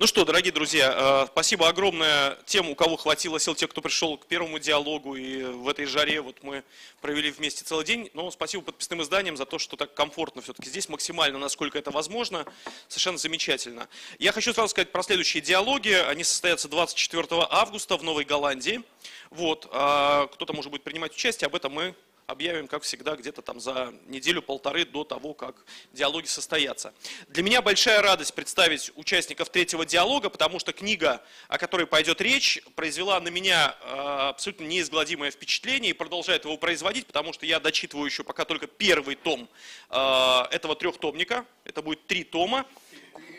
Ну что, дорогие друзья, э, спасибо огромное тем, у кого хватило сил, те, кто пришел к первому диалогу и в этой жаре вот мы провели вместе целый день. Но спасибо подписным изданиям за то, что так комфортно все-таки здесь, максимально, насколько это возможно. Совершенно замечательно. Я хочу сразу сказать про следующие диалоги. Они состоятся 24 августа в Новой Голландии. Вот, а кто-то может будет принимать участие, об этом мы объявим, как всегда, где-то там за неделю-полторы до того, как диалоги состоятся. Для меня большая радость представить участников третьего диалога, потому что книга, о которой пойдет речь, произвела на меня э, абсолютно неизгладимое впечатление и продолжает его производить, потому что я дочитываю еще пока только первый том э, этого трехтомника. Это будет три тома.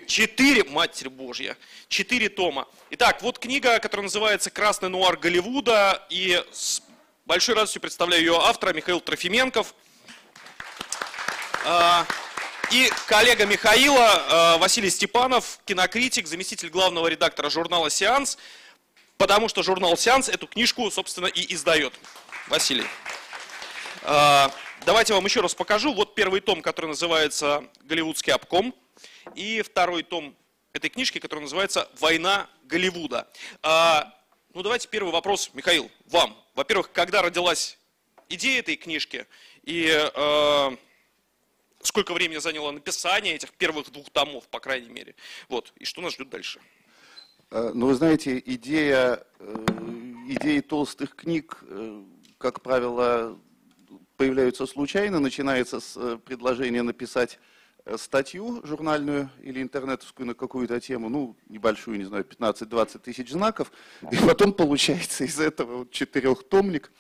Четыре, Матерь Божья, четыре тома. Итак, вот книга, которая называется «Красный нуар Голливуда», и большой радостью представляю ее автора Михаил Трофименков. А, и коллега Михаила а, Василий Степанов, кинокритик, заместитель главного редактора журнала «Сеанс», потому что журнал «Сеанс» эту книжку, собственно, и издает. Василий. А, давайте вам еще раз покажу. Вот первый том, который называется «Голливудский обком», и второй том этой книжки, который называется «Война Голливуда». Ну давайте первый вопрос, Михаил, вам. Во-первых, когда родилась идея этой книжки и э, сколько времени заняло написание этих первых двух томов, по крайней мере. Вот, и что нас ждет дальше? Э, ну, вы знаете, идея, э, идеи толстых книг, э, как правило, появляются случайно, начинается с предложения написать статью журнальную или интернетовскую на какую-то тему, ну, небольшую, не знаю, 15-20 тысяч знаков, и потом получается из этого вот четырехтомник,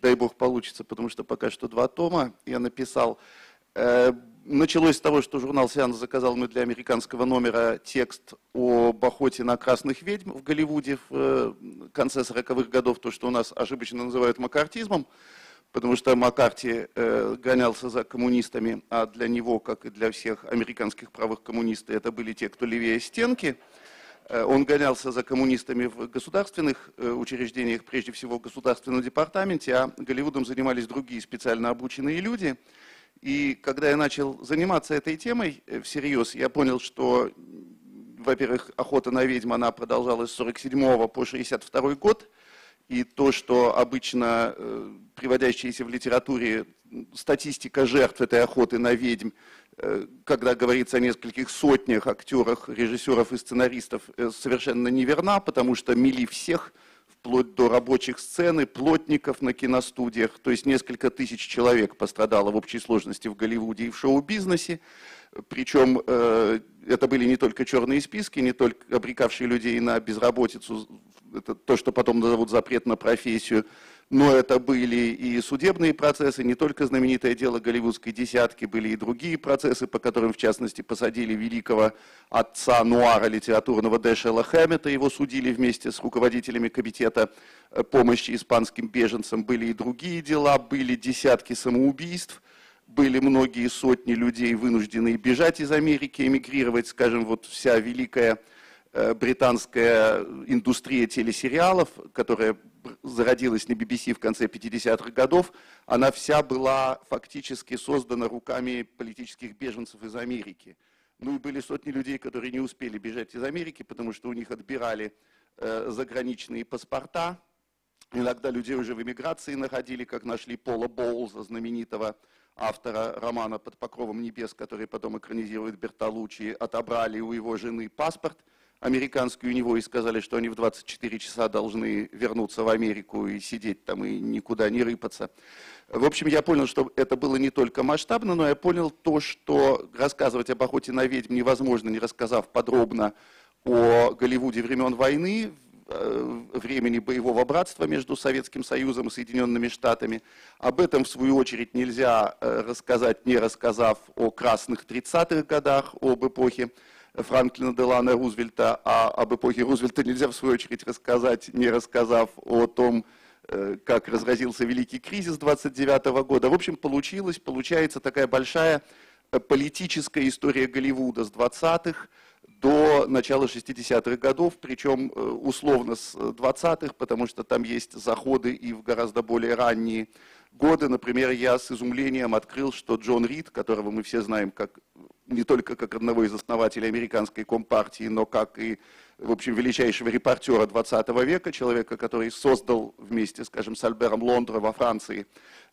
дай бог получится, потому что пока что два тома я написал. Э, началось с того, что журнал «Сеанс» заказал мне для американского номера текст об охоте на красных ведьм в Голливуде в э, конце 40-х годов, то, что у нас ошибочно называют макартизмом потому что Маккарти э, гонялся за коммунистами, а для него, как и для всех американских правых коммунистов, это были те, кто левее стенки. Э, он гонялся за коммунистами в государственных э, учреждениях, прежде всего в государственном департаменте, а Голливудом занимались другие специально обученные люди. И когда я начал заниматься этой темой всерьез, я понял, что, во-первых, охота на ведьм, она продолжалась с 47 по 62 год, и то, что обычно э, приводящаяся в литературе статистика жертв этой охоты на ведьм, э, когда говорится о нескольких сотнях актерах, режиссеров и сценаристов, э, совершенно неверна, потому что мили всех, вплоть до рабочих сцены, плотников на киностудиях, то есть несколько тысяч человек пострадало в общей сложности в Голливуде и в шоу-бизнесе. Причем это были не только черные списки, не только обрекавшие людей на безработицу, это то, что потом назовут запрет на профессию, но это были и судебные процессы, не только знаменитое дело голливудской десятки, были и другие процессы, по которым, в частности, посадили великого отца нуара литературного Дэшела Хэммета, его судили вместе с руководителями комитета э, помощи испанским беженцам, были и другие дела, были десятки самоубийств, были многие сотни людей, вынужденные бежать из Америки, эмигрировать, скажем, вот вся великая британская индустрия телесериалов, которая зародилась на BBC в конце 50-х годов, она вся была фактически создана руками политических беженцев из Америки. Ну и были сотни людей, которые не успели бежать из Америки, потому что у них отбирали э, заграничные паспорта. Иногда людей уже в эмиграции находили, как нашли Пола Боулза, знаменитого автора романа «Под покровом небес», который потом экранизирует Бертолуччи, отобрали у его жены паспорт американский у него и сказали, что они в 24 часа должны вернуться в Америку и сидеть там и никуда не рыпаться. В общем, я понял, что это было не только масштабно, но я понял то, что рассказывать об охоте на ведьм невозможно, не рассказав подробно о Голливуде времен войны, Э, времени боевого братства между Советским Союзом и Соединенными Штатами. Об этом, в свою очередь, нельзя э, рассказать, не рассказав о красных 30-х годах, об эпохе Франклина Делана Рузвельта, а об эпохе Рузвельта нельзя, в свою очередь, рассказать, не рассказав о том, э, как разразился Великий кризис 29 года. В общем, получилось, получается такая большая политическая история Голливуда с 20-х, до начала 60-х годов, причем э, условно с 20-х, потому что там есть заходы и в гораздо более ранние годы, например, я с изумлением открыл, что Джон Рид, которого мы все знаем как, не только как одного из основателей американской компартии, но как и, в общем, величайшего репортера 20 века, человека, который создал вместе, скажем, с Альбером Лондро во Франции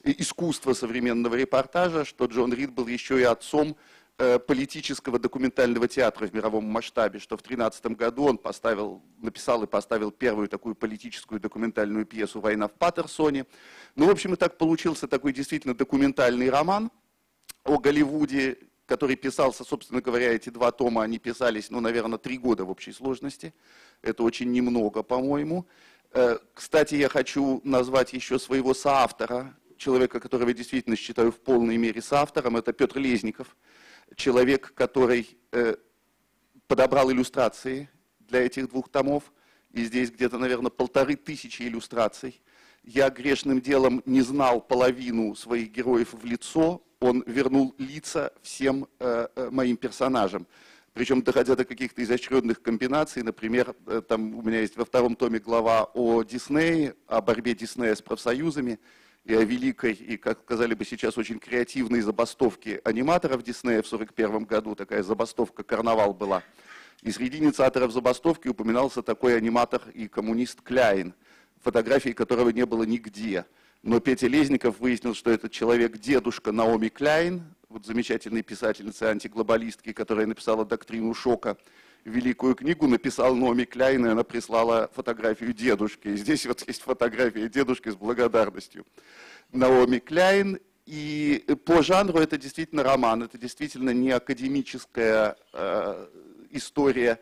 искусство современного репортажа, что Джон Рид был еще и отцом политического документального театра в мировом масштабе, что в 2013 году он поставил, написал и поставил первую такую политическую документальную пьесу «Война в Паттерсоне». Ну, в общем, и так получился такой действительно документальный роман о Голливуде, который писался, собственно говоря, эти два тома, они писались, ну, наверное, три года в общей сложности. Это очень немного, по-моему. Э, кстати, я хочу назвать еще своего соавтора, человека, которого я действительно считаю в полной мере соавтором, это Петр Лезников – человек, который э, подобрал иллюстрации для этих двух томов, и здесь где-то, наверное, полторы тысячи иллюстраций. Я грешным делом не знал половину своих героев в лицо, он вернул лица всем э, э моим персонажам. Причем доходя до каких-то изощренных комбинаций, например, э, там у меня есть во втором томе глава о Диснее, о борьбе Диснея с профсоюзами, великой, и, как сказали бы сейчас, очень креативной забастовке аниматоров Диснея в 1941 году. Такая забастовка «Карнавал» была. И среди инициаторов забастовки упоминался такой аниматор и коммунист Кляйн, фотографии которого не было нигде. Но Петя Лезников выяснил, что этот человек дедушка Наоми Кляйн, вот замечательной писательницы антиглобалистки, которая написала «Доктрину шока», великую книгу написал Номи Кляйн, и она прислала фотографию дедушки. И здесь вот есть фотография дедушки с благодарностью. Наоми Кляйн. И по жанру это действительно роман, это действительно не академическая э, история,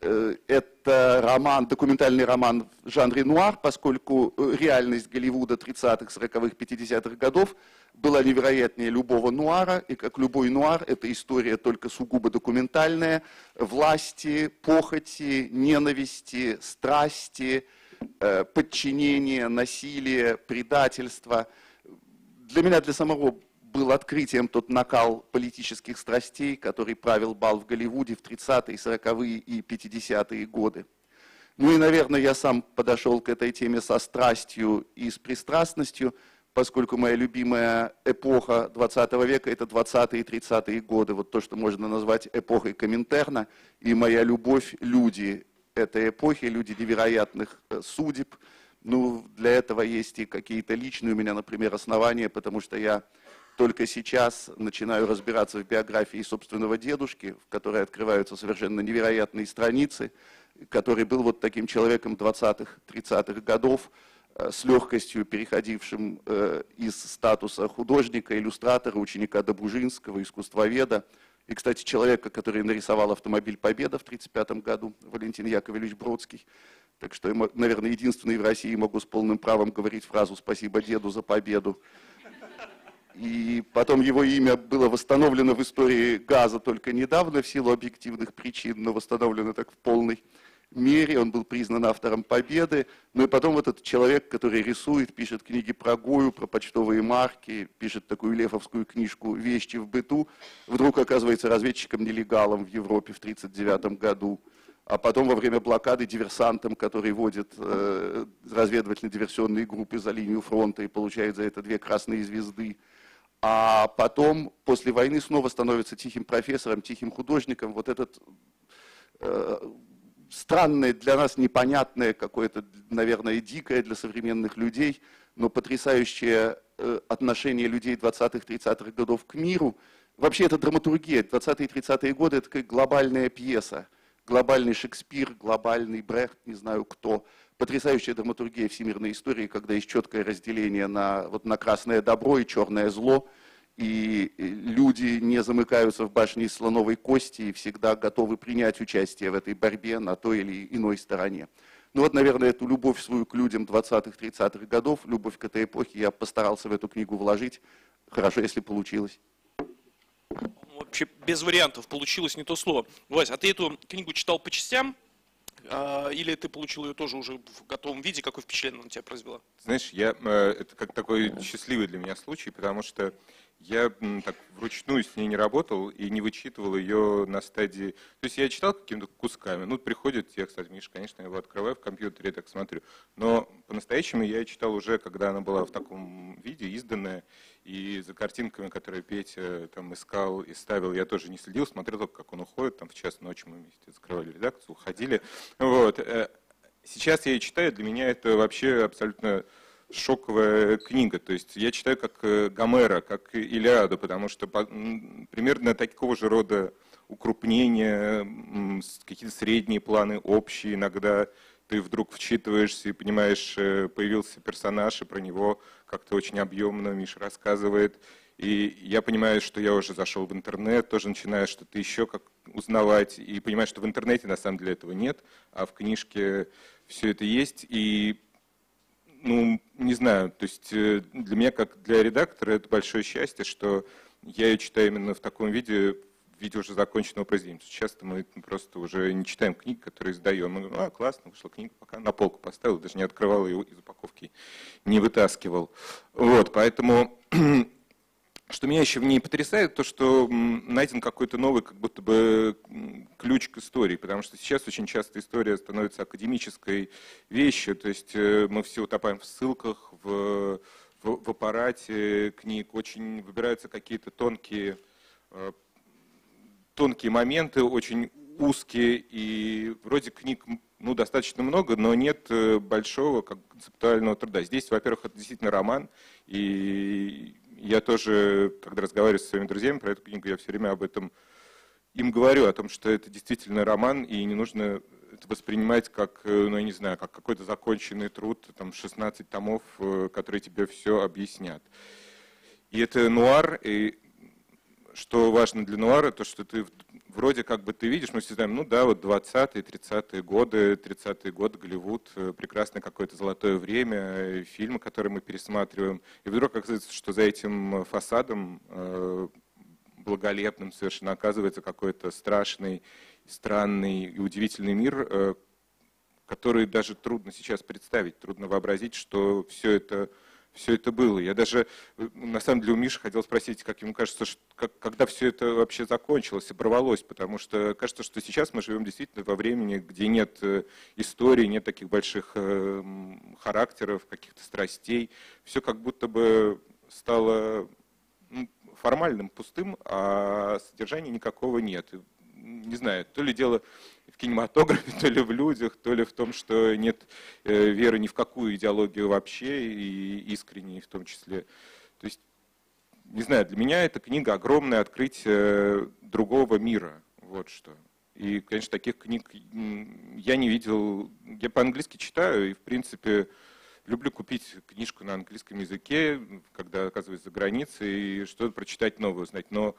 это роман, документальный роман в жанре нуар, поскольку реальность Голливуда 30-х, 40-х, 50-х годов была невероятнее любого нуара, и как любой нуар, это история только сугубо документальная, власти, похоти, ненависти, страсти, э, подчинения, насилия, предательства. Для меня, для самого был открытием тот накал политических страстей, который правил бал в Голливуде в 30-е, 40-е и 50-е годы. Ну и, наверное, я сам подошел к этой теме со страстью и с пристрастностью – поскольку моя любимая эпоха 20 века – это 20-е и 30-е годы, вот то, что можно назвать эпохой Коминтерна, и моя любовь – люди этой эпохи, люди невероятных э, судеб. Ну, для этого есть и какие-то личные у меня, например, основания, потому что я только сейчас начинаю разбираться в биографии собственного дедушки, в которой открываются совершенно невероятные страницы, который был вот таким человеком 20-х, 30-х годов, Э, с легкостью переходившим э, из статуса художника, иллюстратора, ученика Добружинского, искусствоведа, и, кстати, человека, который нарисовал автомобиль «Победа» в 1935 году, Валентин Яковлевич Бродский. Так что, наверное, единственный в России могу с полным правом говорить фразу «Спасибо деду за победу». И потом его имя было восстановлено в истории газа только недавно в силу объективных причин, но восстановлено так в полной мере, он был признан автором победы. Ну и потом вот этот человек, который рисует, пишет книги про Гою, про почтовые марки, пишет такую лефовскую книжку «Вещи в быту», вдруг оказывается разведчиком-нелегалом в Европе в 1939 году. А потом во время блокады диверсантом, который водит э, разведывательно-диверсионные группы за линию фронта и получает за это две красные звезды. А потом, после войны, снова становится тихим профессором, тихим художником. Вот этот э, странное для нас, непонятное, какое-то, наверное, дикое для современных людей, но потрясающее э, отношение людей 20-30-х годов к миру. Вообще это драматургия. 20-е и 30-е годы это как глобальная пьеса. Глобальный Шекспир, глобальный Брехт, не знаю кто. Потрясающая драматургия всемирной истории, когда есть четкое разделение на, вот, на красное добро и черное зло – и люди не замыкаются в башне из слоновой кости и всегда готовы принять участие в этой борьбе на той или иной стороне. Ну вот, наверное, эту любовь свою к людям 20-х, 30-х годов, любовь к этой эпохе я постарался в эту книгу вложить. Хорошо, если получилось. Вообще без вариантов, получилось не то слово. Вась, а ты эту книгу читал по частям? А, или ты получил ее тоже уже в готовом виде? Какое впечатление она на тебя произвела? Знаешь, я, э, это как такой счастливый для меня случай, потому что я так вручную с ней не работал и не вычитывал ее на стадии... То есть я читал какими-то кусками. Ну, приходит текст, Миша, конечно, я его открываю в компьютере, так смотрю. Но по-настоящему я читал уже, когда она была в таком виде, изданная, и за картинками, которые Петя там искал и ставил, я тоже не следил, смотрел только, как он уходит, там в час ночи мы вместе закрывали редакцию, уходили. Вот. Э, сейчас я ее читаю, для меня это вообще абсолютно шоковая книга. То есть я читаю как э, Гомера, как Илиаду, потому что примерно такого же рода укрупнения, какие-то средние планы, общие иногда. Ты вдруг вчитываешься и понимаешь, э, появился персонаж, и про него как-то очень объемно Миша рассказывает. И я понимаю, что я уже зашел в интернет, тоже начинаю что-то еще как узнавать, и понимаю, что в интернете на самом деле этого нет, а в книжке все это есть. И ну, не знаю, то есть э, для меня, как для редактора, это большое счастье, что я ее читаю именно в таком виде, в виде уже законченного произведения. Часто мы просто уже не читаем книги, которые издаем. Мы говорим, а, классно, вышла книга, пока на полку поставил, даже не открывал ее из упаковки, не вытаскивал. Вот, поэтому Что меня еще в ней потрясает, то, что найден какой-то новый, как будто бы ключ к истории, потому что сейчас очень часто история становится академической вещью, то есть э, мы все утопаем в ссылках, в, в, в аппарате книг, очень выбираются какие-то тонкие, э, тонкие моменты, очень узкие, и вроде книг ну, достаточно много, но нет э, большого как, концептуального труда. Здесь, во-первых, это действительно роман, и я тоже, когда разговариваю со своими друзьями про эту книгу, я все время об этом им говорю, о том, что это действительно роман, и не нужно это воспринимать как, э, ну, я не знаю, как какой-то законченный труд, там, 16 томов, э, которые тебе все объяснят. И это нуар, и что важно для нуара, то, что ты вроде как бы ты видишь, мы все знаем, ну да, вот 20-е, 30-е годы, 30-е годы, Голливуд, э, прекрасное какое-то золотое время, э, фильмы, которые мы пересматриваем. И вдруг оказывается, что за этим фасадом э, благолепным совершенно оказывается какой-то страшный, странный и удивительный мир, который даже трудно сейчас представить, трудно вообразить, что все это все это было. Я даже, э, на самом деле, у Миши хотел спросить, как ему кажется, что, как, когда все это вообще закончилось и порвалось, потому что кажется, что сейчас мы живем действительно во времени, где нет э, истории, нет таких больших э, характеров, каких-то страстей. Все как будто бы стало формальным, пустым, а содержания никакого нет. Не знаю, то ли дело в кинематографе, то ли в людях, то ли в том, что нет э, веры ни в какую идеологию вообще, и искренней в том числе. То есть, не знаю, для меня эта книга огромное открытие другого мира. Вот что. И, конечно, таких книг я не видел. Я по-английски читаю, и, в принципе, люблю купить книжку на английском языке, когда оказываюсь за границей, и что-то прочитать новое узнать. Но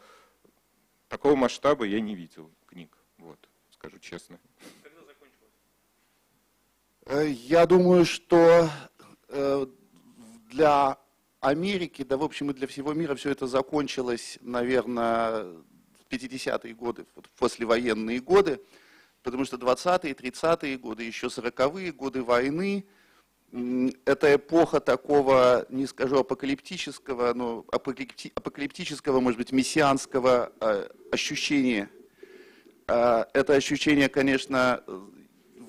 такого масштаба я не видел книг. Вот скажу честно. Э, я думаю, что э, для Америки, да, в общем, и для всего мира все это закончилось, наверное, в 50-е годы, послевоенные годы, потому что 20-е, 30-е годы, еще 40-е годы войны, это эпоха такого, не скажу апокалиптического, но апокалиптического, может быть, мессианского э, ощущения это ощущение, конечно,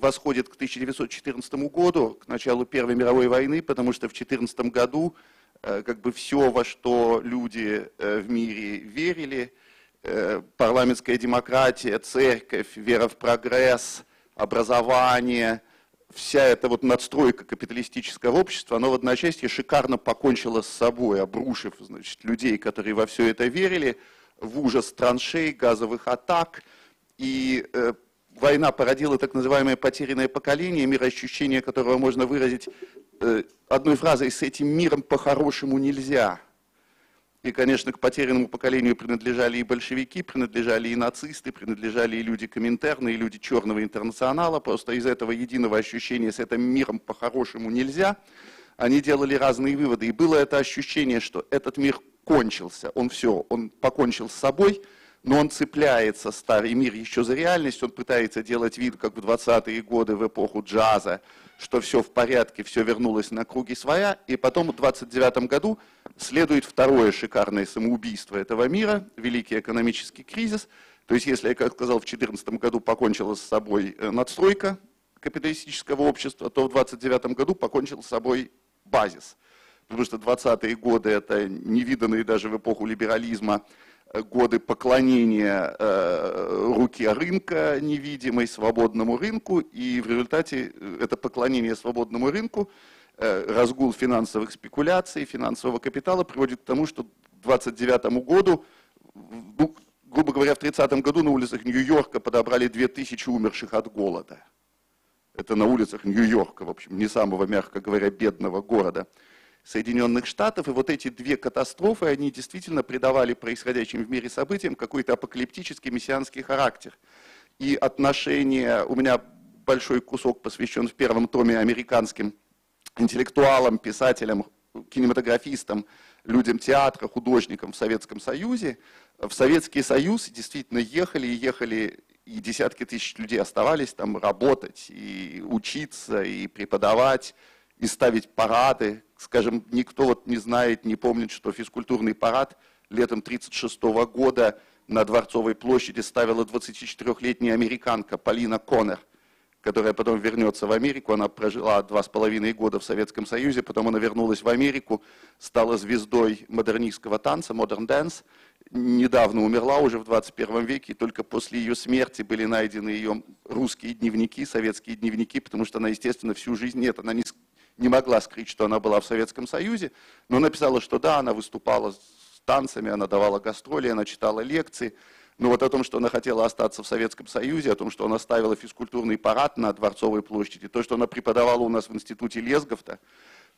восходит к 1914 году, к началу Первой мировой войны, потому что в 1914 году э, как бы все, во что люди э, в мире верили, э, парламентская демократия, церковь, вера в прогресс, образование, вся эта вот надстройка капиталистического общества, оно в одночасье шикарно покончило с собой, обрушив значит, людей, которые во все это верили, в ужас траншей, газовых атак – и э, война породила так называемое потерянное поколение, мироощущение которого можно выразить э, одной фразой «с этим миром по-хорошему нельзя». И, конечно, к потерянному поколению принадлежали и большевики, принадлежали и нацисты, принадлежали и люди Коминтерна, и люди Черного интернационала. Просто из этого единого ощущения «с этим миром по-хорошему нельзя» они делали разные выводы. И было это ощущение, что этот мир кончился, он все, он покончил с собой – но он цепляется, старый мир, еще за реальность, он пытается делать вид, как в 20-е годы, в эпоху джаза, что все в порядке, все вернулось на круги своя, и потом в 29 году Следует второе шикарное самоубийство этого мира, великий экономический кризис. То есть, если я, как сказал, в 2014 году покончила с собой э, надстройка капиталистического общества, то в 29 году покончил с собой базис. Потому что 20-е годы это невиданные даже в эпоху либерализма годы поклонения э, руке рынка невидимой, свободному рынку, и в результате э, это поклонение свободному рынку, э, разгул финансовых спекуляций, финансового капитала приводит к тому, что к 29 году, ну, грубо говоря, в 30 году на улицах Нью-Йорка подобрали 2000 умерших от голода. Это на улицах Нью-Йорка, в общем, не самого, мягко говоря, бедного города. Соединенных Штатов, и вот эти две катастрофы, они действительно придавали происходящим в мире событиям какой-то апокалиптический мессианский характер. И отношения, у меня большой кусок посвящен в первом томе американским интеллектуалам, писателям, кинематографистам, людям театра, художникам в Советском Союзе. В Советский Союз действительно ехали и ехали, и десятки тысяч людей оставались там работать, и учиться, и преподавать, и ставить парады. Скажем, никто вот не знает, не помнит, что физкультурный парад летом 1936 года на Дворцовой площади ставила 24-летняя американка Полина Коннор, которая потом вернется в Америку. Она прожила два с половиной года в Советском Союзе, потом она вернулась в Америку, стала звездой модернистского танца, modern dance. Недавно умерла уже в 21 веке, и только после ее смерти были найдены ее русские дневники, советские дневники, потому что она, естественно, всю жизнь, нет, она не, не могла скрыть, что она была в Советском Союзе, но написала, что да, она выступала с танцами, она давала гастроли, она читала лекции. Но вот о том, что она хотела остаться в Советском Союзе, о том, что она ставила физкультурный парад на Дворцовой площади, то, что она преподавала у нас в институте Лесговта,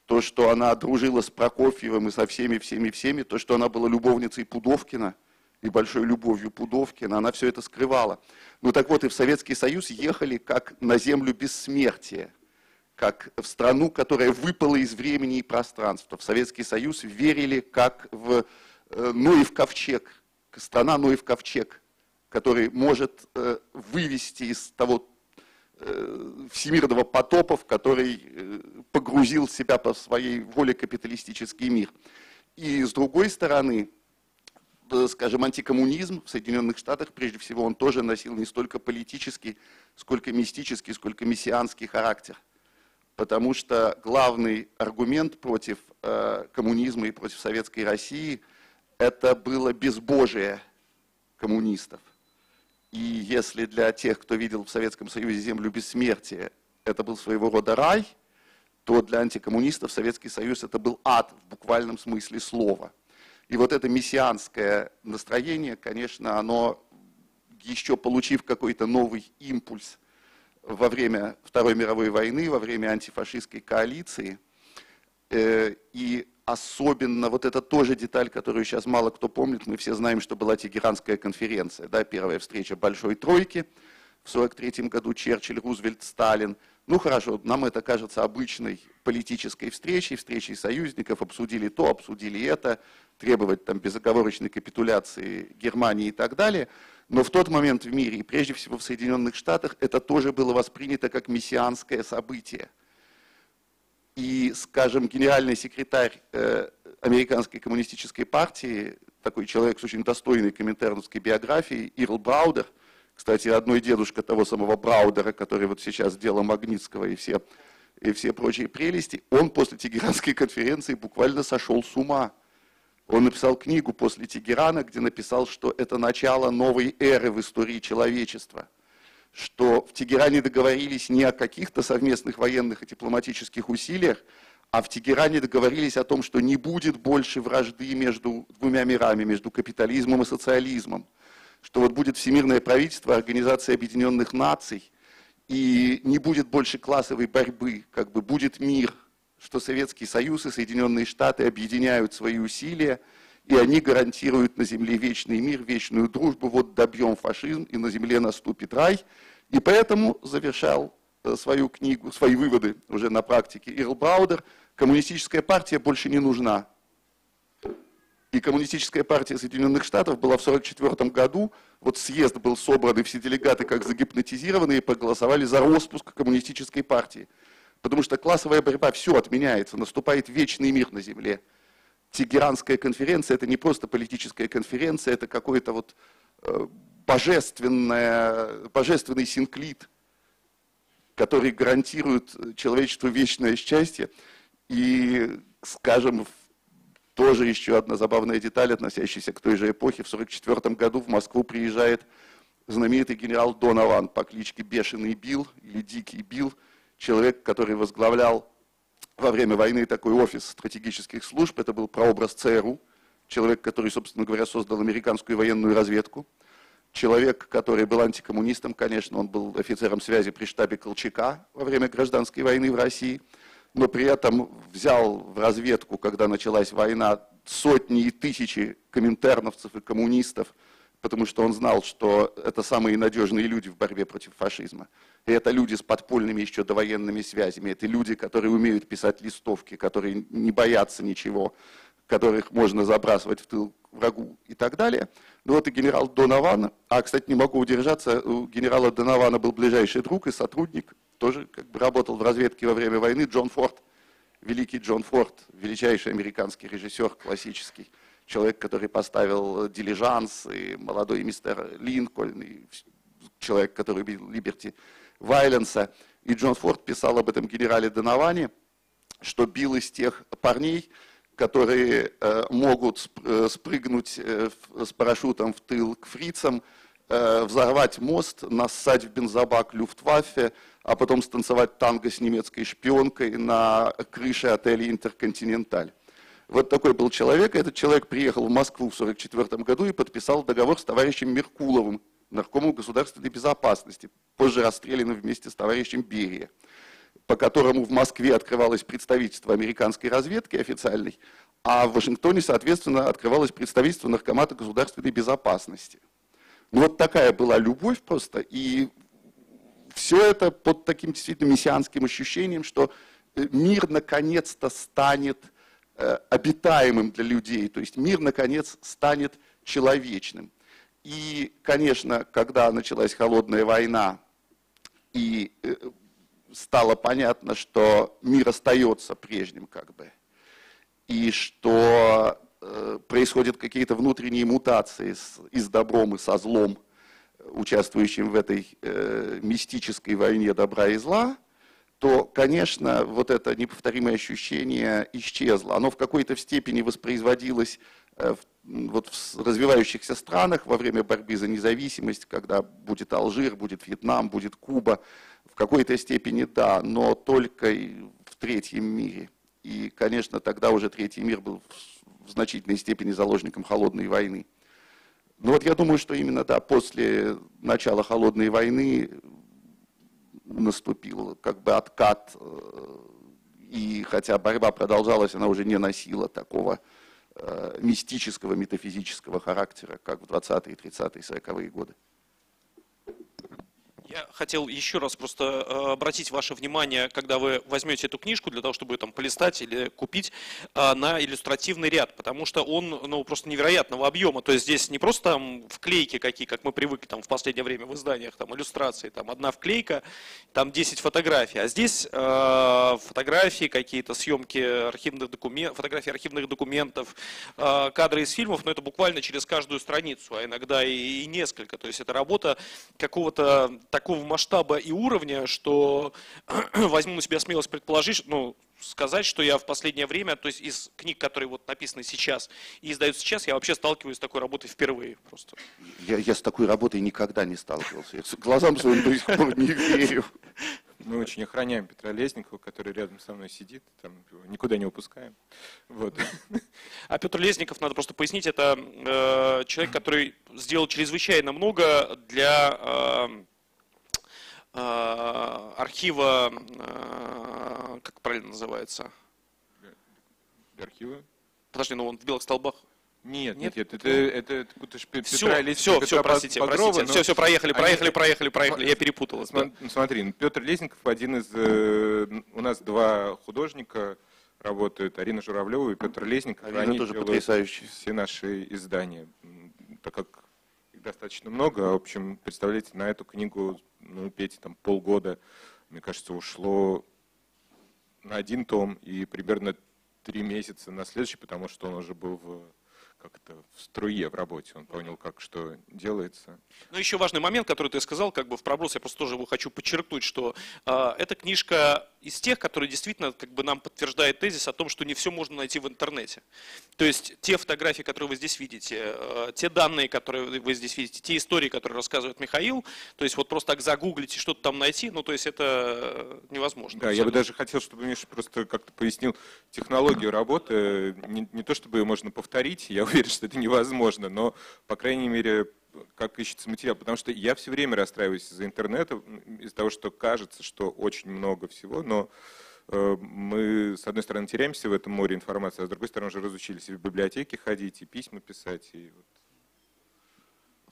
то, что она дружила с Прокофьевым и со всеми, всеми, всеми, то, что она была любовницей Пудовкина и большой любовью Пудовкина, она все это скрывала. Ну так вот, и в Советский Союз ехали как на землю бессмертия как в страну, которая выпала из времени и пространства. В Советский Союз верили как в э, Ноев ковчег, страна Ноев ковчег, который может э, вывести из того э, всемирного потопа, в который погрузил себя по своей воле капиталистический мир. И с другой стороны, скажем, антикоммунизм в Соединенных Штатах, прежде всего, он тоже носил не столько политический, сколько мистический, сколько мессианский характер – потому что главный аргумент против э, коммунизма и против советской России это было безбожие коммунистов. И если для тех, кто видел в Советском Союзе землю бессмертия, это был своего рода рай, то для антикоммунистов Советский Союз это был ад в буквальном смысле слова. И вот это мессианское настроение, конечно, оно, еще получив какой-то новый импульс во время Второй мировой войны, во время антифашистской коалиции. Э, и особенно, вот это тоже деталь, которую сейчас мало кто помнит, мы все знаем, что была Тегеранская конференция, да, первая встреча Большой Тройки в 1943 году, Черчилль, Рузвельт, Сталин. Ну хорошо, нам это кажется обычной политической встречей, встречей союзников, обсудили то, обсудили это, требовать там безоговорочной капитуляции Германии и так далее – но в тот момент в мире, и прежде всего в Соединенных Штатах, это тоже было воспринято как мессианское событие. И, скажем, генеральный секретарь э, Американской коммунистической партии, такой человек с очень достойной коминтерновской биографией, Ирл Браудер, кстати, одной дедушка того самого Браудера, который вот сейчас дело Магнитского и все, и все прочие прелести, он после Тегеранской конференции буквально сошел с ума он написал книгу после Тегерана, где написал, что это начало новой эры в истории человечества, что в Тегеране договорились не о каких-то совместных военных и дипломатических усилиях, а в Тегеране договорились о том, что не будет больше вражды между двумя мирами, между капитализмом и социализмом, что вот будет Всемирное правительство, Организация Объединенных Наций, и не будет больше классовой борьбы, как бы будет мир – что Советский Союз и Соединенные Штаты объединяют свои усилия, и они гарантируют на земле вечный мир, вечную дружбу, вот добьем фашизм, и на земле наступит рай. И поэтому завершал э, свою книгу, свои выводы уже на практике Ирл Браудер, коммунистическая партия больше не нужна. И коммунистическая партия Соединенных Штатов была в 1944 году, вот съезд был собран, и все делегаты как загипнотизированные проголосовали за распуск коммунистической партии. Потому что классовая борьба, все отменяется, наступает вечный мир на земле. Тегеранская конференция это не просто политическая конференция, это какой-то вот э, божественное, божественный синклит, который гарантирует человечеству вечное счастье. И, скажем, тоже еще одна забавная деталь, относящаяся к той же эпохе. В 1944 году в Москву приезжает знаменитый генерал Донован по кличке Бешеный Билл или Дикий Билл, человек, который возглавлял во время войны такой офис стратегических служб. Это был прообраз ЦРУ, человек, который, собственно говоря, создал американскую военную разведку. Человек, который был антикоммунистом, конечно, он был офицером связи при штабе Колчака во время гражданской войны в России – но при этом взял в разведку, когда началась война, сотни и тысячи коминтерновцев и коммунистов, потому что он знал, что это самые надежные люди в борьбе против фашизма. И это люди с подпольными еще довоенными связями, это люди, которые умеют писать листовки, которые не боятся ничего, которых можно забрасывать в тыл врагу и так далее. Ну вот и генерал Донован, а, кстати, не могу удержаться, у генерала Донована был ближайший друг и сотрудник, тоже как бы работал в разведке во время войны, Джон Форд, великий Джон Форд, величайший американский режиссер, классический, человек, который поставил «Дилижанс», и «Молодой мистер Линкольн», и человек, который убил «Либерти Вайленса». И Джон Форд писал об этом генерале Доноване, что бил из тех парней, которые э, могут э, спрыгнуть э, с парашютом в тыл к фрицам, взорвать мост, нассать в бензобак Люфтваффе, а потом станцевать танго с немецкой шпионкой на крыше отеля «Интерконтиненталь». Вот такой был человек. Этот человек приехал в Москву в 1944 году и подписал договор с товарищем Меркуловым, наркомом государственной безопасности, позже расстрелянным вместе с товарищем Берия по которому в Москве открывалось представительство американской разведки официальной, а в Вашингтоне, соответственно, открывалось представительство Наркомата государственной безопасности. Ну вот такая была любовь просто, и все это под таким действительно мессианским ощущением, что э, мир наконец-то станет обитаемым для людей, то есть мир наконец станет человечным. И, конечно, когда началась холодная война, и э, стало понятно, что мир остается прежним как бы, и что э, происходят какие-то внутренние мутации с, и с добром, и со злом, участвующим в этой э, мистической войне добра и зла, то, конечно, вот это неповторимое ощущение исчезло. Оно в какой-то степени воспроизводилось э, в, вот в развивающихся странах во время борьбы за независимость, когда будет Алжир, будет Вьетнам, будет Куба, в какой-то степени да, но только в третьем мире. И, конечно, тогда уже третий мир был в значительной степени заложником холодной войны. Но вот я думаю, что именно да, после начала холодной войны наступил как бы откат, э, и хотя борьба продолжалась, она уже не носила такого э, мистического, метафизического характера, как в 20-е, 30-е, 40-е годы. Я хотел еще раз просто э, обратить ваше внимание, когда вы возьмете эту книжку для того, чтобы там полистать или купить, э, на иллюстративный ряд, потому что он ну, просто невероятного объема. То есть здесь не просто там вклейки какие, как мы привыкли там в последнее время в изданиях, там иллюстрации, там одна вклейка, там 10 фотографий, а здесь э, фотографии какие-то, съемки архивных документов, фотографии архивных документов, э, кадры из фильмов, но это буквально через каждую страницу, а иногда и, и несколько. То есть это работа какого-то такого масштаба и уровня, что возьму на себя смелость предположить, ну, сказать, что я в последнее время, то есть из книг, которые вот написаны сейчас и издаются сейчас, я вообще сталкиваюсь с такой работой впервые просто. Я, я с такой работой никогда не сталкивался. Я глазам своим до сих пор не верю. Мы очень охраняем Петра Лезникова, который рядом со мной сидит, там, никуда не упускаем. Вот. А Петр Лезников, надо просто пояснить, это э, человек, который сделал чрезвычайно много для Э, архива, э, как правильно называется? Архива? Подожди, ну он в белых столбах. Нет, нет, нет, это, это, это Петра все, Лесникова, все, все, простите, Багрова, простите, все, все, проехали, проехали, они, проехали, проехали, я перепутал. Смотри, да. смотри, Петр Лесников один из, э, у нас два художника работают, Арина Журавлева и Петр Лесников. Арина они тоже потрясающие. Все наши издания, так как достаточно много, в общем, представляете, на эту книгу ну, Пете там полгода, мне кажется, ушло на один том и примерно три месяца на следующий, потому что он уже был в как-то в струе в работе, он понял, как что делается. Ну, еще важный момент, который ты сказал, как бы в проброс, я просто тоже его хочу подчеркнуть, что э, эта книжка из тех, которые действительно как бы нам подтверждает тезис о том, что не все можно найти в интернете. То есть те фотографии, которые вы здесь видите, э, те данные, которые вы здесь видите, те истории, которые рассказывает Михаил, то есть вот просто так загуглить и что-то там найти, ну то есть это невозможно. Да, я бы даже хотел, чтобы Миша просто как-то пояснил технологию работы. Не, не то, чтобы ее можно повторить, я уверен, что это невозможно, но, по крайней мере, как ищется материал, потому что я все время расстраиваюсь из-за интернета, из-за того, что кажется, что очень много всего, но э, мы, с одной стороны, теряемся в этом море информации, а с другой стороны, уже разучились и в библиотеке ходить, и письма писать. И вот.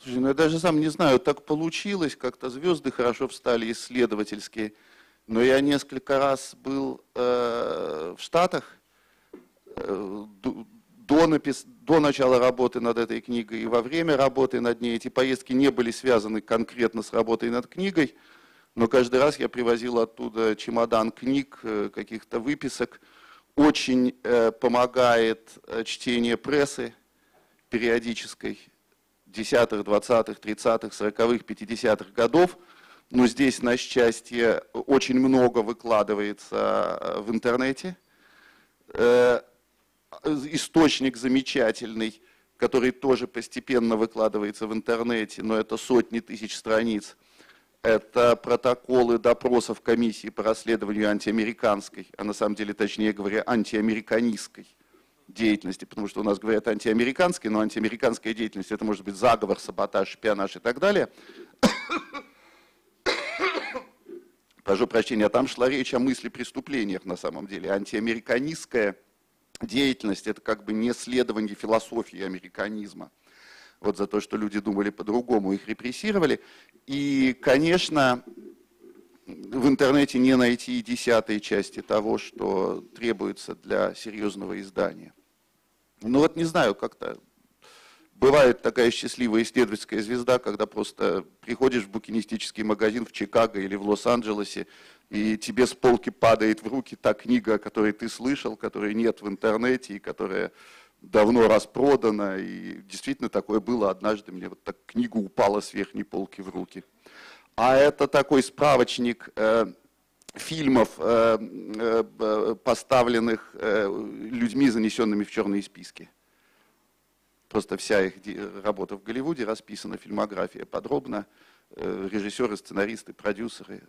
Слушай, ну я даже сам не знаю, так получилось, как-то звезды хорошо встали исследовательские, но я несколько раз был э, в Штатах, э, до, напис... до начала работы над этой книгой и во время работы над ней. Эти поездки не были связаны конкретно с работой над книгой, но каждый раз я привозил оттуда чемодан книг, э, каких-то выписок. Очень э, помогает э, чтение прессы периодической 10-х, 20-х, 30-х, 40-х, 50-х годов. Но здесь, на счастье, очень много выкладывается э, в интернете источник замечательный, который тоже постепенно выкладывается в интернете, но это сотни тысяч страниц. Это протоколы допросов комиссии по расследованию антиамериканской, а на самом деле, точнее говоря, антиамериканистской деятельности, потому что у нас говорят антиамериканской, но антиамериканская деятельность это может быть заговор, саботаж, шпионаж и так далее. Прошу прощения, а там шла речь о мысли преступлениях на самом деле. Антиамериканистская деятельность, это как бы не следование философии американизма. Вот за то, что люди думали по-другому, их репрессировали. И, конечно, в интернете не найти и десятой части того, что требуется для серьезного издания. Ну вот не знаю, как-то бывает такая счастливая исследовательская звезда, когда просто приходишь в букинистический магазин в Чикаго или в Лос-Анджелесе, и тебе с полки падает в руки та книга, о которой ты слышал, которой нет в интернете, и которая давно распродана. И действительно такое было однажды, мне вот так книга упала с верхней полки в руки. А это такой справочник э, фильмов, э, э, поставленных э, людьми, занесенными в черные списки. Просто вся их работа в Голливуде расписана, фильмография подробно, э, режиссеры, сценаристы, продюсеры.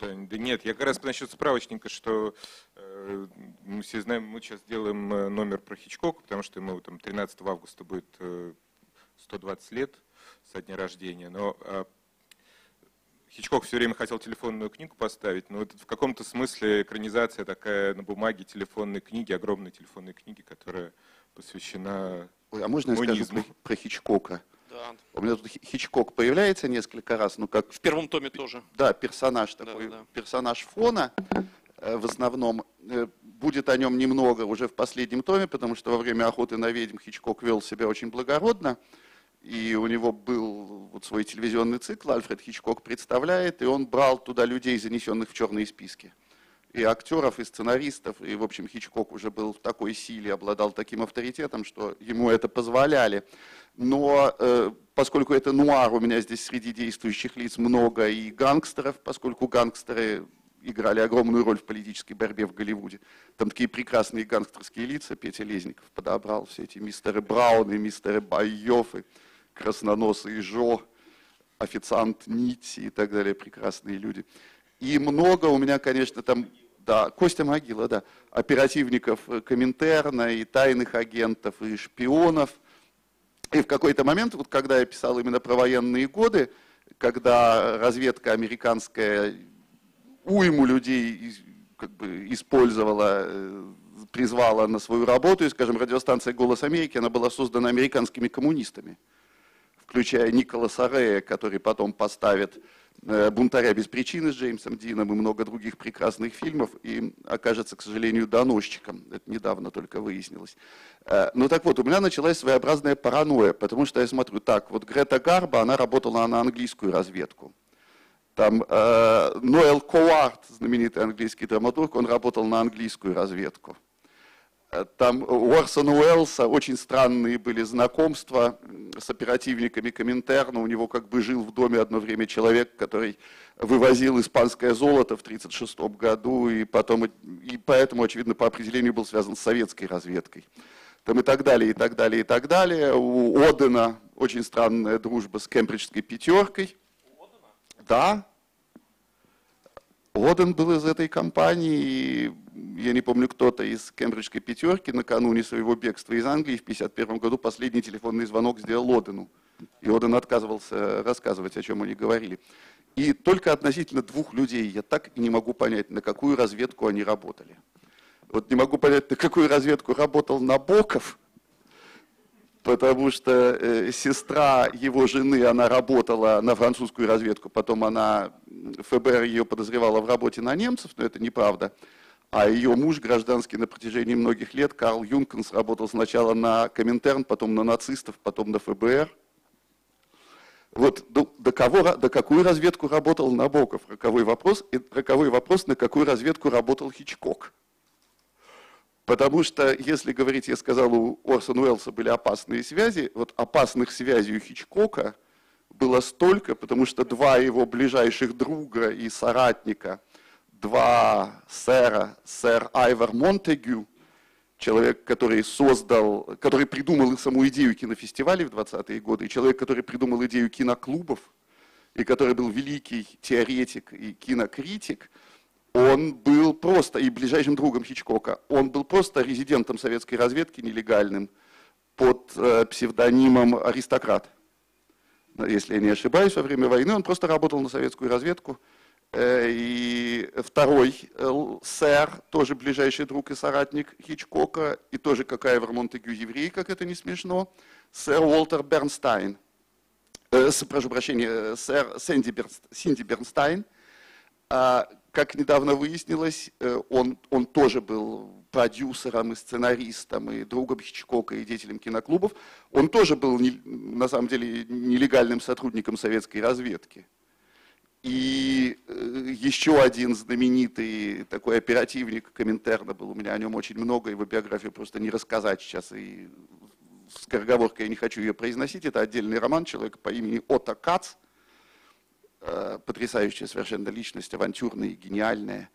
Да, да нет, я как раз насчет справочника, что э, мы все знаем, мы сейчас делаем э, номер про Хичкока, потому что ему там 13 августа будет э, 120 лет со дня рождения, но э, Хичкок все время хотел телефонную книгу поставить, но это в каком-то смысле экранизация такая на бумаге телефонной книги, огромной телефонной книги, которая посвящена Ой, а можно я скажу про, про Хичкока? Да. У меня тут Хичкок появляется несколько раз, ну как... В первом томе тоже. Да, персонаж такой, да. персонаж фона э, в основном. Э, будет о нем немного уже в последнем томе, потому что во время охоты на ведьм Хичкок вел себя очень благородно. И у него был вот свой телевизионный цикл, Альфред Хичкок представляет, и он брал туда людей, занесенных в черные списки. И актеров, и сценаристов, и, в общем, Хичкок уже был в такой силе, обладал таким авторитетом, что ему это позволяли. Но э, поскольку это нуар, у меня здесь среди действующих лиц много и гангстеров, поскольку гангстеры играли огромную роль в политической борьбе в Голливуде. Там такие прекрасные гангстерские лица Петя Лезников подобрал, все эти мистеры Брауны, мистеры Байёфы красноносый Жо, официант Нити и так далее, прекрасные люди. И много у меня, конечно, там, да, Костя Могила, да, оперативников Коминтерна и тайных агентов, и шпионов. И в какой-то момент, вот когда я писал именно про военные годы, когда разведка американская уйму людей как бы использовала, э, призвала на свою работу, и, скажем, радиостанция «Голос Америки», она была создана американскими коммунистами включая Николаса Рея, который потом поставит э, «Бунтаря без причины» с Джеймсом Дином и много других прекрасных фильмов, и окажется, к сожалению, доносчиком. Это недавно только выяснилось. Э, ну так вот, у меня началась своеобразная паранойя, потому что я смотрю, так, вот Грета Гарба, она работала на английскую разведку. Там э, Ноэл Коуарт, знаменитый английский драматург, он работал на английскую разведку. Там у Орсона Уэллса очень странные были знакомства с оперативниками Коминтерна. У него как бы жил в доме одно время человек, который вывозил испанское золото в 1936 году, и, потом, и поэтому, очевидно, по определению был связан с советской разведкой. Там и так далее, и так далее, и так далее. У Одена очень странная дружба с кембриджской пятеркой. Да, Оден был из этой компании, и я не помню, кто-то из кембриджской пятерки накануне своего бегства из Англии в 1951 году последний телефонный звонок сделал Одену. И Оден отказывался рассказывать, о чем они говорили. И только относительно двух людей я так и не могу понять, на какую разведку они работали. Вот не могу понять, на какую разведку работал Набоков, потому что э, сестра его жены, она работала на французскую разведку, потом она, ФБР ее подозревала в работе на немцев, но это неправда. А ее муж гражданский на протяжении многих лет, Карл Юнкенс, работал сначала на Коминтерн, потом на нацистов, потом на ФБР. Вот до, до, кого, до какую разведку работал Набоков? Роковой вопрос. И роковой вопрос, на какую разведку работал Хичкок. Потому что, если говорить, я сказал, у Орсона Уэллса были опасные связи, вот опасных связей у Хичкока было столько, потому что два его ближайших друга и соратника, два сэра, сэр Айвар Монтегю, человек, который создал, который придумал саму идею кинофестивалей в 20-е годы, и человек, который придумал идею киноклубов, и который был великий теоретик и кинокритик – он был просто, и ближайшим другом Хичкока, он был просто резидентом советской разведки нелегальным под э, псевдонимом «Аристократ». Если я не ошибаюсь, во время войны он просто работал на советскую разведку. Э, и второй э, сэр, тоже ближайший друг и соратник Хичкока, и тоже какая Монтегю еврей, как это не смешно, сэр Уолтер Бернстайн, э, прошу прощения, сэр Сэнди, Бернст, Синди Бернстайн, э, как недавно выяснилось, э, он, он тоже был продюсером и сценаристом, и другом Хичкока, и деятелем киноклубов. Он тоже был, на самом деле, нелегальным сотрудником советской разведки. И э, еще один знаменитый такой оперативник Коминтерна был, у меня о нем очень много, его биографию просто не рассказать сейчас, и скороговоркой я не хочу ее произносить, это отдельный роман человека по имени Отто Кац – Э, потрясающая совершенно личность, авантюрная и гениальная.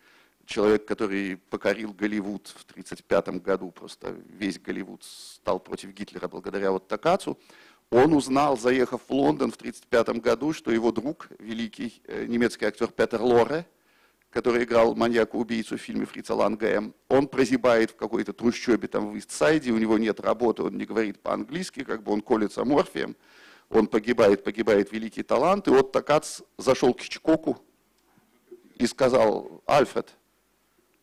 Человек, который покорил Голливуд в 1935 году, просто весь Голливуд стал против Гитлера благодаря вот Такацу. Он узнал, заехав в Лондон в 1935 году, что его друг, великий э, немецкий актер Петер Лоре, который играл маньяка-убийцу в фильме Фрица Ланга он прозябает в какой-то трущобе там в Истсайде, у него нет работы, он не говорит по-английски, как бы он колется морфием, он погибает, погибает великий талант. И вот Такац зашел к Хичкоку и сказал, Альфред,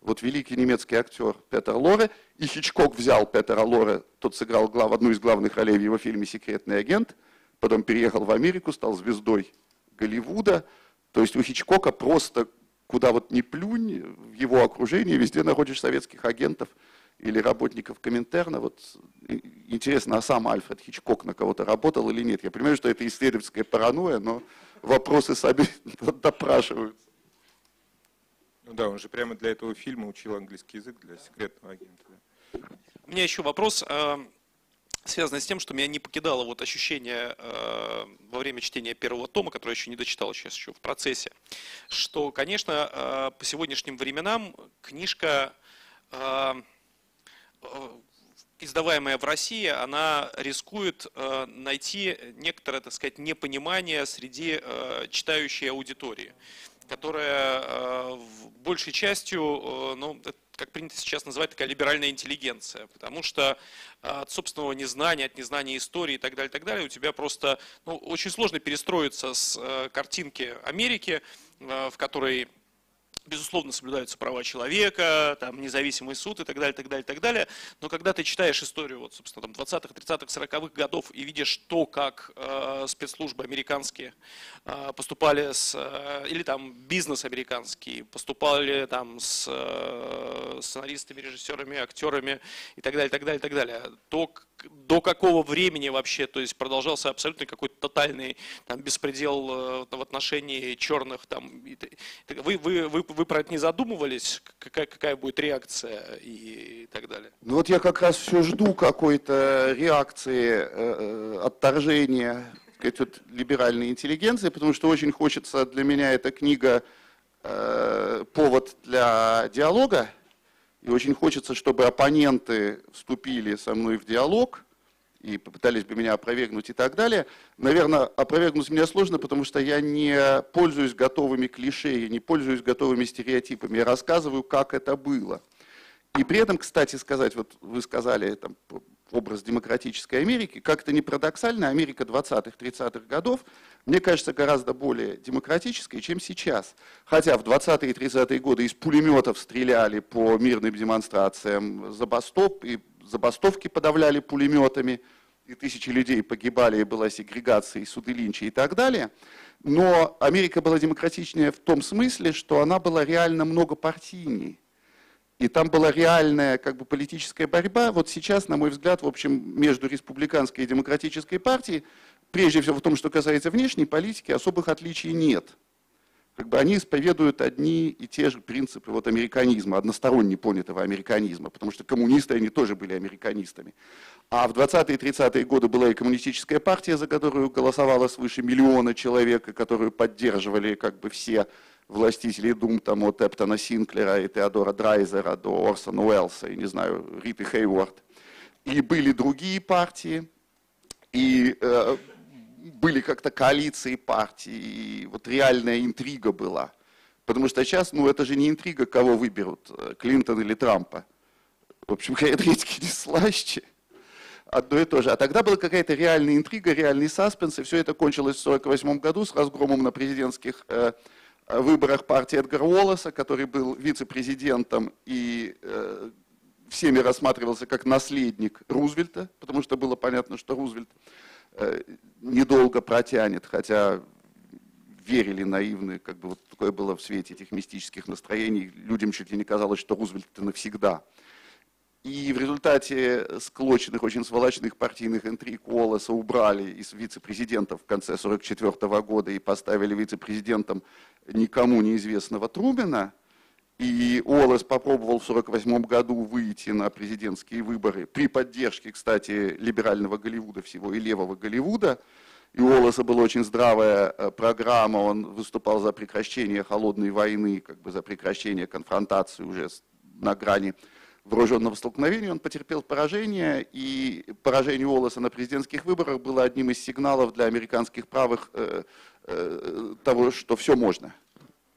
вот великий немецкий актер Петер Лоре, и Хичкок взял Петера Лоре, тот сыграл глав, одну из главных ролей в его фильме «Секретный агент», потом переехал в Америку, стал звездой Голливуда. То есть у Хичкока просто куда вот не плюнь, в его окружении везде находишь советских агентов – или работников Коминтерна. Вот интересно, а сам Альфред Хичкок на кого-то работал или нет? Я понимаю, что это исследовательская паранойя, но вопросы сами допрашиваются. Ну да, он же прямо для этого фильма учил английский язык для секретного агента. У меня еще вопрос, э, связанный с тем, что меня не покидало вот ощущение э, во время чтения первого тома, который я еще не дочитал сейчас еще в процессе, что, конечно, э, по сегодняшним временам книжка издаваемая в России, она рискует найти некоторое, так сказать, непонимание среди читающей аудитории, которая большей частью, ну, как принято сейчас называть, такая либеральная интеллигенция, потому что от собственного незнания, от незнания истории и так далее, так далее, у тебя просто ну, очень сложно перестроиться с картинки Америки, в которой безусловно, соблюдаются права человека, там, независимый суд и так далее, так далее, так далее. Но когда ты читаешь историю, вот, собственно, там, 20-х, 30-х, 40-х годов и видишь то, как э, спецслужбы американские э, поступали с, э, или там бизнес американский, поступали там с э, сценаристами, режиссерами, актерами и так далее, так далее, так далее, то до какого времени вообще, то есть продолжался абсолютно какой-то тотальный там, беспредел э, в отношении черных, там, вы, вы, вы, вы про это не задумывались, какая, какая будет реакция и, и так далее? Ну вот я как раз все жду какой-то реакции, э, э отторжения сказать, вот, либеральной интеллигенции, потому что очень хочется, для меня эта книга э, повод для диалога, и очень хочется, чтобы оппоненты вступили со мной в диалог и попытались бы меня опровергнуть и так далее. Наверное, опровергнуть меня сложно, потому что я не пользуюсь готовыми клише, я не пользуюсь готовыми стереотипами. Я рассказываю, как это было. И при этом, кстати сказать, вот вы сказали там, образ демократической Америки, как это не парадоксально, Америка 20-х, 30-х годов, мне кажется, гораздо более демократической, чем сейчас. Хотя в 20-е и 30-е годы из пулеметов стреляли по мирным демонстрациям, забастоп, и забастовки подавляли пулеметами, и тысячи людей погибали, и была сегрегация, и суды Линча и так далее. Но Америка была демократичнее в том смысле, что она была реально многопартийней. И там была реальная как бы, политическая борьба. Вот сейчас, на мой взгляд, в общем, между республиканской и демократической партией, прежде всего в том, что касается внешней политики, особых отличий нет. Как бы они исповедуют одни и те же принципы вот американизма, односторонне понятого американизма, потому что коммунисты, они тоже были американистами. А в 20-е и 30-е годы была и коммунистическая партия, за которую голосовало свыше миллиона человек, и которую поддерживали как бы все властителей дум там от Эптона Синклера и Теодора Драйзера до Орсона Уэллса и, не знаю, Риты Хейворд. И были другие партии, и э, были как-то коалиции партий, и вот реальная интрига была. Потому что сейчас, ну это же не интрига, кого выберут, э, Клинтон или Трампа. В общем, энергетики не слаще. Одно и то же. А тогда была какая-то реальная интрига, реальный саспенс, и все это кончилось в 1948 году с разгромом на президентских э, выборах партии Эдгара Уоллеса, который был вице-президентом и э, всеми рассматривался как наследник Рузвельта, потому что было понятно, что Рузвельт э, недолго протянет, хотя верили наивные, как бы вот такое было в свете этих мистических настроений, людям чуть ли не казалось, что Рузвельт это навсегда. И в результате склоченных, очень сволочных партийных интриг Уоллеса убрали из вице-президентов в конце 1944 года и поставили вице-президентом никому неизвестного Трумена. И Уоллес попробовал в 1948 году выйти на президентские выборы при поддержке, кстати, либерального Голливуда всего и левого Голливуда. И у Уоллеса была очень здравая э, программа, он выступал за прекращение холодной войны, как бы за прекращение конфронтации уже на грани вооруженного столкновения, он потерпел поражение, и поражение Уоллеса на президентских выборах было одним из сигналов для американских правых э, э, того, что все можно.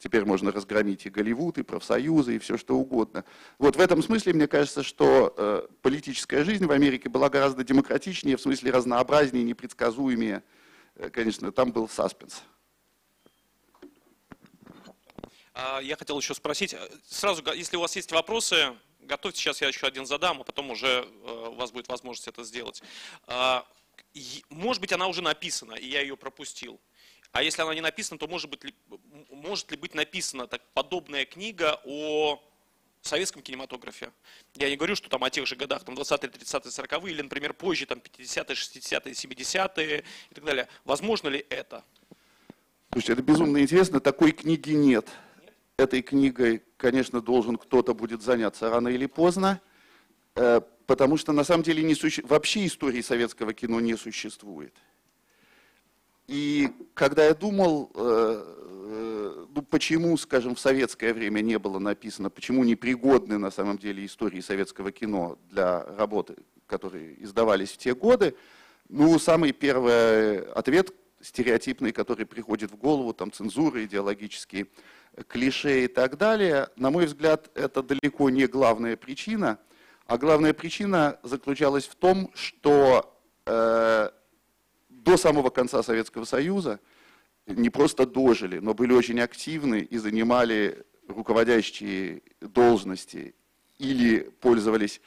Теперь можно разгромить и Голливуд, и профсоюзы, и все что угодно. Вот в этом смысле, мне кажется, что э, политическая жизнь в Америке была гораздо демократичнее, в смысле разнообразнее, непредсказуемее. Э, конечно, там был саспенс. А, я хотел еще спросить, э, сразу, если у вас есть вопросы, готовьте, сейчас я еще один задам, а потом уже э, у вас будет возможность это сделать. А, может быть, она уже написана, и я ее пропустил. А если она не написана, то может, быть, может ли быть написана так, подобная книга о советском кинематографе? Я не говорю, что там о тех же годах, там 20-е, 30-е, 40-е, или, например, позже, там 50-е, 60-е, 70-е и так далее. Возможно ли это? Слушайте, это безумно интересно, такой книги нет этой книгой, конечно, должен кто-то будет заняться рано или поздно, э, потому что на самом деле не суще... вообще истории советского кино не существует. И когда я думал, э, э, ну, почему, скажем, в советское время не было написано, почему непригодны на самом деле истории советского кино для работы, которые издавались в те годы, ну, самый первый ответ стереотипный, который приходит в голову, там цензура, идеологические клише и так далее, на мой взгляд, это далеко не главная причина, а главная причина заключалась в том, что э, до самого конца Советского Союза не просто дожили, но были очень активны и занимали руководящие должности или пользовались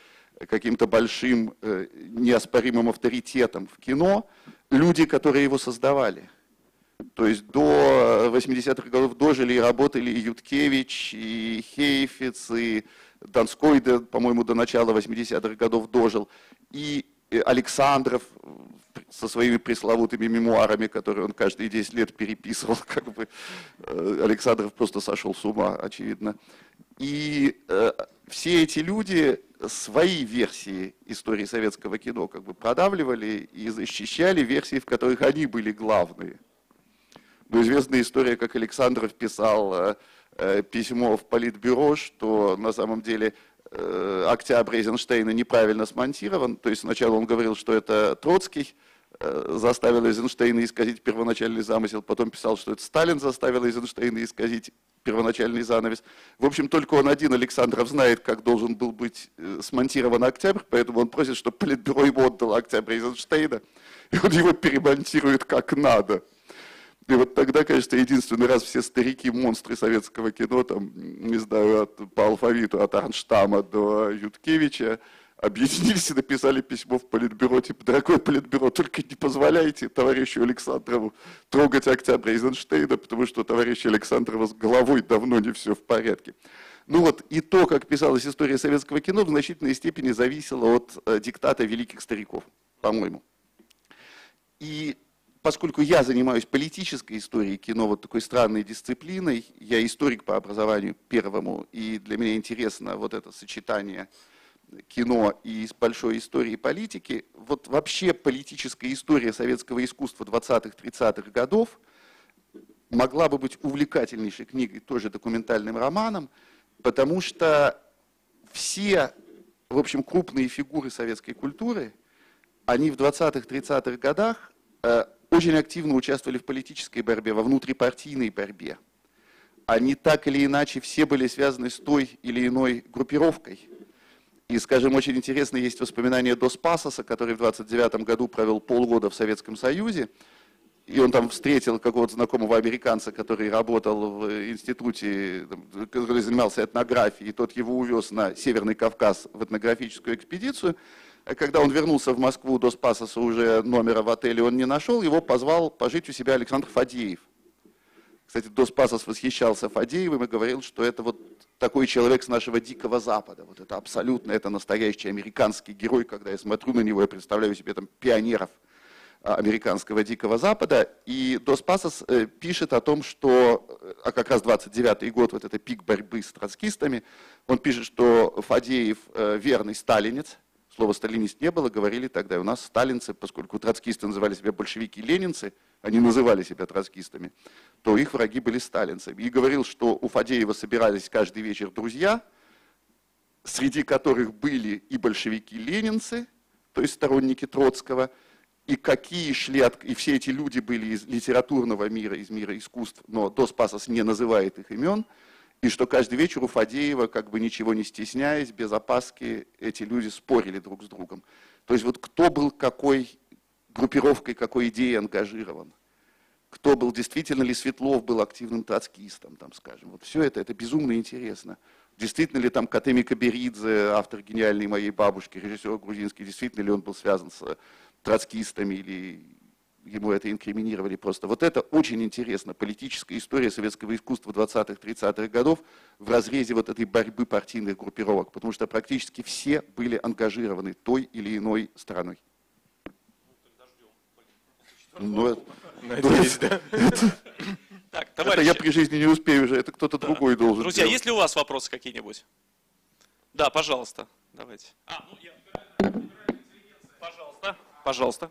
каким-то большим э, неоспоримым авторитетом в кино, люди, которые его создавали. То есть до 80-х годов дожили и работали и Юткевич, и Хейфиц, и Донской, по-моему, до начала 80-х годов дожил, и Александров со своими пресловутыми мемуарами, которые он каждые 10 лет переписывал, как бы э, Александров просто сошел с ума, очевидно. И э, все эти люди свои версии истории советского кино как бы продавливали и защищали версии, в которых они были главные. Ну, известная история, как Александров писал э, э, письмо в Политбюро, что на самом деле октябрь Эйзенштейна неправильно смонтирован. То есть сначала он говорил, что это Троцкий, Э, заставил Эйзенштейна исказить первоначальный замысел, потом писал, что это Сталин заставил Эйзенштейна исказить первоначальный занавес. В общем, только он один, Александров, знает, как должен был быть э, смонтирован октябрь, поэтому он просит, чтобы Политбюро ему отдало октябрь Эйзенштейна, и он его перемонтирует как надо. И вот тогда, конечно, единственный раз все старики-монстры советского кино, там, не знаю, от, по алфавиту, от Арнштама до Юткевича, объединились и написали письмо в Политбюро, типа, дорогое Политбюро, только не позволяйте товарищу Александрову трогать октября Эйзенштейна, потому что товарищ Александрова с головой давно не все в порядке. Ну вот, и то, как писалась история советского кино, в значительной степени зависело от э, диктата великих стариков, по-моему. И поскольку я занимаюсь политической историей кино, вот такой странной дисциплиной, я историк по образованию первому, и для меня интересно вот это сочетание кино и большой истории политики, вот вообще политическая история советского искусства 20-30-х годов могла бы быть увлекательнейшей книгой, тоже документальным романом, потому что все, в общем, крупные фигуры советской культуры, они в 20-30-х годах э, очень активно участвовали в политической борьбе, во внутрипартийной борьбе. Они так или иначе все были связаны с той или иной группировкой – и, скажем, очень интересно есть воспоминания Дос Пасоса, который в 29 году провел полгода в Советском Союзе, и он там встретил какого-то знакомого американца, который работал в институте, который занимался этнографией, и тот его увез на Северный Кавказ в этнографическую экспедицию. Когда он вернулся в Москву, до Спасоса уже номера в отеле он не нашел, его позвал пожить у себя Александр Фадеев. Кстати, Дос Пасос восхищался Фадеевым и говорил, что это вот такой человек с нашего Дикого Запада. Вот это абсолютно, это настоящий американский герой. Когда я смотрю на него, я представляю себе там пионеров а, американского Дикого Запада. И Дос Пасос э, пишет о том, что, а как раз 29-й год, вот это пик борьбы с троцкистами, он пишет, что Фадеев э, верный сталинец, слова сталинист не было, говорили тогда, у нас сталинцы, поскольку троцкисты называли себя большевики-ленинцы, они называли себя троцкистами, то их враги были сталинцами. И говорил, что у Фадеева собирались каждый вечер друзья, среди которых были и большевики-ленинцы, то есть сторонники Троцкого, и какие шли, от, и все эти люди были из литературного мира, из мира искусств, но Дос Пасос не называет их имен, и что каждый вечер у Фадеева, как бы ничего не стесняясь, без опаски, эти люди спорили друг с другом. То есть вот кто был какой группировкой, какой идеей ангажирован кто был, действительно ли Светлов был активным троцкистом, там, скажем. Вот все это, это безумно интересно. Действительно ли там Катеми Каберидзе, автор гениальной моей бабушки, режиссер грузинский, действительно ли он был связан с троцкистами или ему это инкриминировали просто. Вот это очень интересно. Политическая история советского искусства 20-30-х годов в разрезе вот этой борьбы партийных группировок, потому что практически все были ангажированы той или иной стороной. Ну, Надеюсь, да. Так, товарищи. Это я при жизни не успею уже, это кто-то да. другой должен Друзья, делать. есть ли у вас вопросы какие-нибудь? Да, пожалуйста, давайте. А, ну я... Пожалуйста, пожалуйста.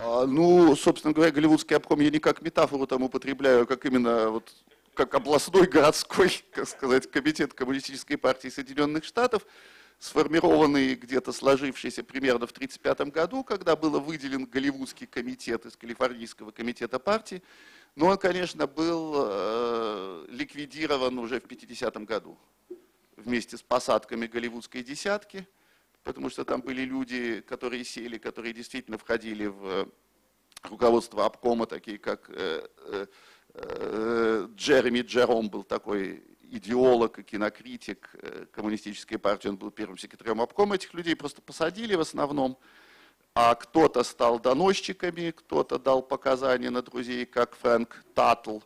Ну, собственно говоря, голливудский обком я не как метафору там употребляю, а как именно вот как областной городской, как сказать, комитет Коммунистической партии Соединенных Штатов сформированный где-то сложившийся примерно в 1935 году, когда был выделен Голливудский комитет из Калифорнийского комитета партии, но он, конечно, был э, ликвидирован уже в 50 году вместе с посадками голливудской десятки, потому что там были люди, которые сели, которые действительно входили в руководство обкома, такие как э, э, э, Джереми Джером был такой идеолог и кинокритик э, коммунистической партии, он был первым секретарем обкома, этих людей просто посадили в основном, а кто-то стал доносчиками, кто-то дал показания на друзей, как Фрэнк Таттл,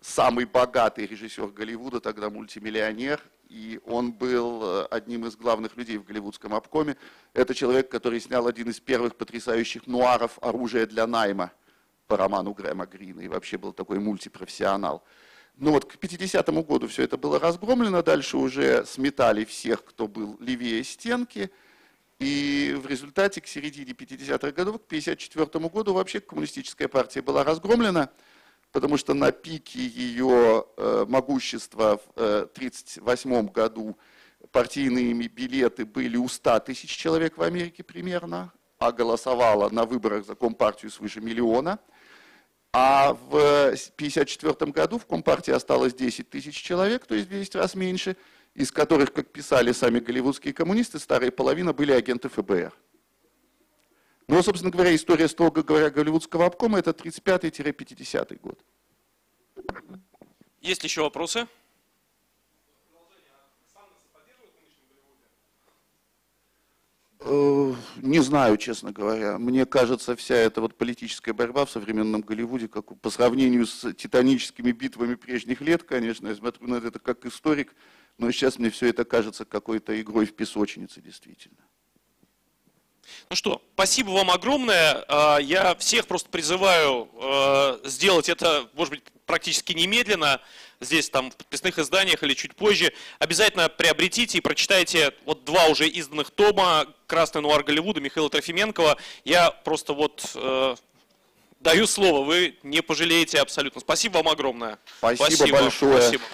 самый богатый режиссер Голливуда, тогда мультимиллионер, и он был э, одним из главных людей в голливудском обкоме. Это человек, который снял один из первых потрясающих нуаров «Оружие для найма» по роману Грэма Грина, и вообще был такой мультипрофессионал. Ну вот к 50-му году все это было разгромлено, дальше уже сметали всех, кто был левее стенки, и в результате к середине 50-х годов, к 54 году вообще коммунистическая партия была разгромлена, потому что на пике ее могущества в 1938 э, году партийные билеты были у 100 тысяч человек в Америке примерно, а голосовало на выборах за Компартию свыше миллиона. А в 1954 году в Компартии осталось 10 тысяч человек, то есть 200 раз меньше, из которых, как писали сами голливудские коммунисты, старая половина были агенты ФБР. Ну, собственно говоря, история, строго говоря, голливудского обкома – это 35-50 год. Есть еще вопросы? Э, не знаю, честно говоря. Мне кажется, вся эта вот политическая борьба в современном Голливуде, как по сравнению с титаническими битвами прежних лет, конечно, я смотрю на это как историк, но сейчас мне все это кажется какой-то игрой в песочнице, действительно. Ну что, спасибо вам огромное. А, я всех просто призываю а, сделать это, может быть, практически немедленно, здесь там в подписных изданиях или чуть позже. Обязательно приобретите и прочитайте вот два уже изданных тома «Красный нуар Голливуда» Михаила Трофименкова. Я просто вот э, даю слово, вы не пожалеете абсолютно. Спасибо вам огромное. Спасибо, Спасибо. большое. Спасибо.